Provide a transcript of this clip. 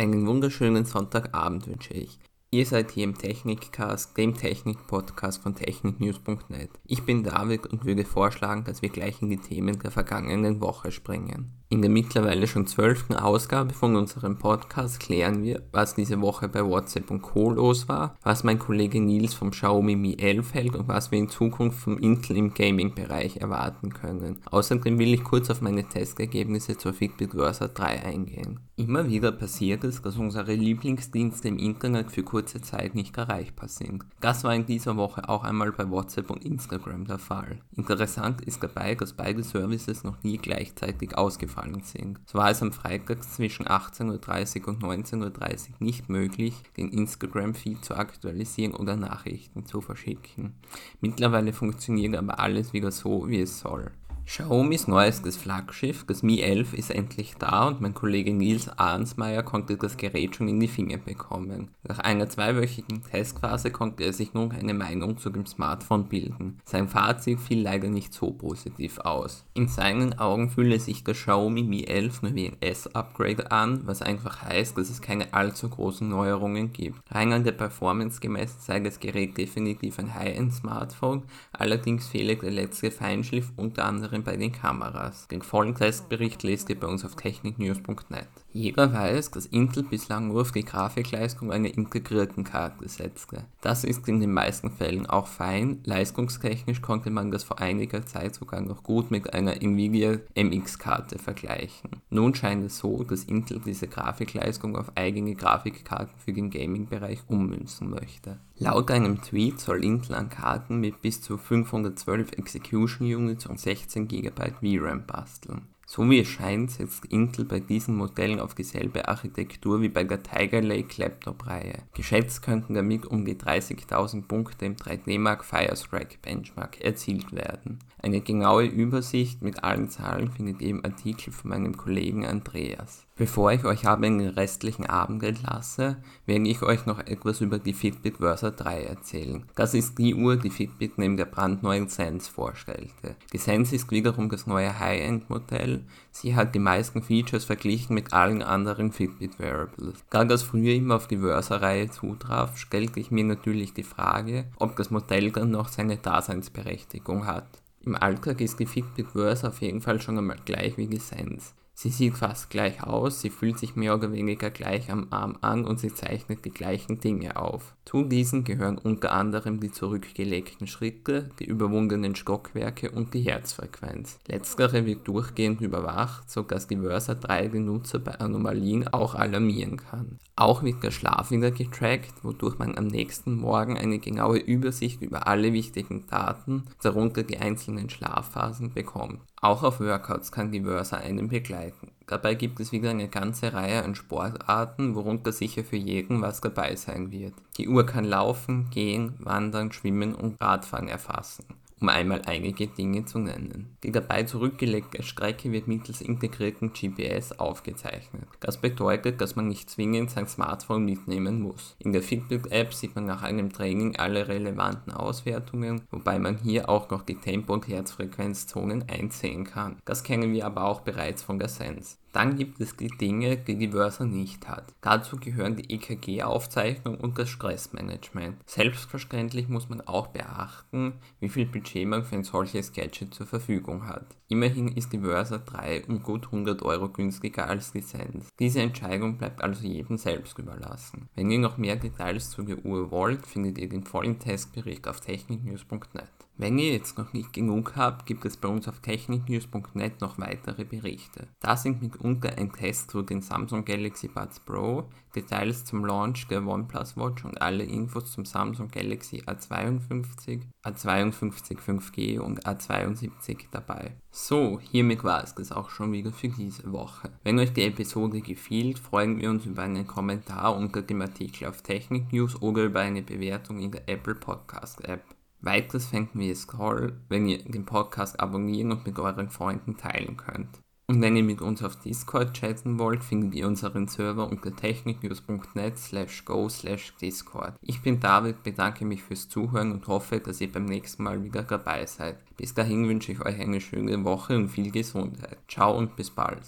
Einen wunderschönen Sonntagabend wünsche ich. Ihr seid hier im Technikcast, dem Technik-Podcast von techniknews.net. Ich bin David und würde vorschlagen, dass wir gleich in die Themen der vergangenen Woche springen. In der mittlerweile schon zwölften Ausgabe von unserem Podcast klären wir, was diese Woche bei WhatsApp und Co. los war, was mein Kollege Nils vom Xiaomi Mi 11 hält und was wir in Zukunft vom Intel im Gaming-Bereich erwarten können. Außerdem will ich kurz auf meine Testergebnisse zur Fitbit Versa 3 eingehen. Immer wieder passiert es, dass unsere Lieblingsdienste im Internet für kurze Zeit nicht erreichbar sind. Das war in dieser Woche auch einmal bei WhatsApp und Instagram der Fall. Interessant ist dabei, dass beide Services noch nie gleichzeitig ausgefallen ausgefallen sind. So war es am Freitag zwischen 18.30 Uhr und 19.30 Uhr nicht möglich, den Instagram-Feed zu aktualisieren oder Nachrichten zu verschicken. Mittlerweile funktioniert aber alles wieder so, wie es soll. Xiaomis neuestes Flaggschiff, das Mi 11, ist endlich da und mein Kollege Nils Arnsmeier konnte das Gerät schon in die Finger bekommen. Nach einer zweiwöchigen Testphase konnte er sich nun eine Meinung zu dem Smartphone bilden. Sein Fazit fiel leider nicht so positiv aus. In seinen Augen fühle sich das Xiaomi Mi 11 nur wie ein S-Upgrade an, was einfach heißt, dass es keine allzu großen Neuerungen gibt. Rein an der Performance gemessen sei das Gerät definitiv ein High-End-Smartphone, allerdings fehle der letzte Feinschliff unter anderem bei den Kameras. Den vollen Testbericht lest ihr bei uns auf techniknews.net. Jeder weiß, dass Intel bislang nur auf die Grafikleistung einer integrierten Karte setzte. Das ist in den meisten Fällen auch fein, leistungstechnisch konnte man das vor einiger Zeit sogar noch gut mit einer Nvidia MX-Karte vergleichen. Nun scheint es so, dass Intel diese Grafikleistung auf eigene Grafikkarten für den Gaming-Bereich ummünzen möchte. Laut einem Tweet soll Intel an Karten mit bis zu 512 Execution Units und 16 GB VRAM basteln. So wie es scheint, setzt Intel bei diesen Modellen auf dieselbe Architektur wie bei der Tiger Lake Laptop-Reihe. Geschätzt könnten damit um die 30.000 Punkte im 3D-Mark Firestrike Benchmark erzielt werden. Eine genaue Übersicht mit allen Zahlen findet ihr im Artikel von meinem Kollegen Andreas. Bevor ich euch aber in den restlichen Abend entlasse, werde ich euch noch etwas über die Fitbit Versa 3 erzählen. Das ist die Uhr, die Fitbit neben der brandneuen Sense vorstellte. Die Sense ist wiederum das neue High-End-Modell. Sie hat die meisten Features verglichen mit allen anderen Fitbit Wearables. Da das früher immer auf die Versa-Reihe zutraf, stellte ich mir natürlich die Frage, ob das Modell dann noch seine Daseinsberechtigung hat. Im Alltag ist die Fitbit Versa auf jeden Fall schon einmal gleich wie die Sense. Sie sieht fast gleich aus, sie fühlt sich mehr oder weniger gleich am Arm an und sie zeichnet die gleichen Dinge auf. Zu diesen gehören unter anderem die zurückgelegten Schritte, die überwundenen Stockwerke und die Herzfrequenz. Letztere wird durchgehend überwacht, sodass die Versa 3 den Nutzer bei Anomalien auch alarmieren kann. Auch wird der Schlaf wieder getrackt, wodurch man am nächsten Morgen eine genaue Übersicht über alle wichtigen Daten, darunter die einzelnen Schlafphasen, bekommt. Auch auf Workouts kann die Versa einen begleiten. Dabei gibt es wieder eine ganze Reihe an Sportarten, worunter sicher für jeden was dabei sein wird. Die Uhr kann laufen, gehen, wandern, schwimmen und Radfahren erfassen um einmal einige Dinge zu nennen. Die dabei zurückgelegte Strecke wird mittels integrierten GPS aufgezeichnet. Das bedeutet, dass man nicht zwingend sein Smartphone mitnehmen muss. In der Fitbit-App sieht man nach einem Training alle relevanten Auswertungen, wobei man hier auch noch die Tempo- und Herzfrequenzzonen einsehen kann. Das kennen wir aber auch bereits von der Sense. Dann gibt es die Dinge, die die Versa nicht hat. Dazu gehören die EKG-Aufzeichnung und das Stressmanagement. Selbstverständlich muss man auch beachten, wie viel Budget man für ein solches Gadget zur Verfügung hat. Immerhin ist die Versa 3 um gut 100 Euro günstiger als die Sense. Diese Entscheidung bleibt also jedem selbst überlassen. Wenn ihr noch mehr Details zu der Uhr wollt, findet ihr den vollen Testbericht auf techniknews.net. Wenn ihr jetzt noch nicht genug habt, gibt es bei uns auf techniknews.net noch weitere Berichte. Da sind mitunter ein Test zu den Samsung Galaxy Buds Pro, Details zum Launch der OnePlus Watch und alle Infos zum Samsung Galaxy A52, A52 5G und A72 dabei. So, hiermit war es das auch schon wieder für diese Woche. Wenn euch die Episode gefiel, freuen wir uns über einen Kommentar unter dem Artikel auf Technik News oder über eine Bewertung in der Apple Podcast App. Weiteres fänden wir es toll, wenn ihr den Podcast abonnieren und mit euren Freunden teilen könnt. Und wenn ihr mit uns auf Discord chatten wollt, findet ihr unseren Server unter techniknews.net slash go slash Discord. Ich bin David, bedanke mich fürs Zuhören und hoffe, dass ihr beim nächsten Mal wieder dabei seid. Bis dahin wünsche ich euch eine schöne Woche und viel Gesundheit. Ciao und bis bald.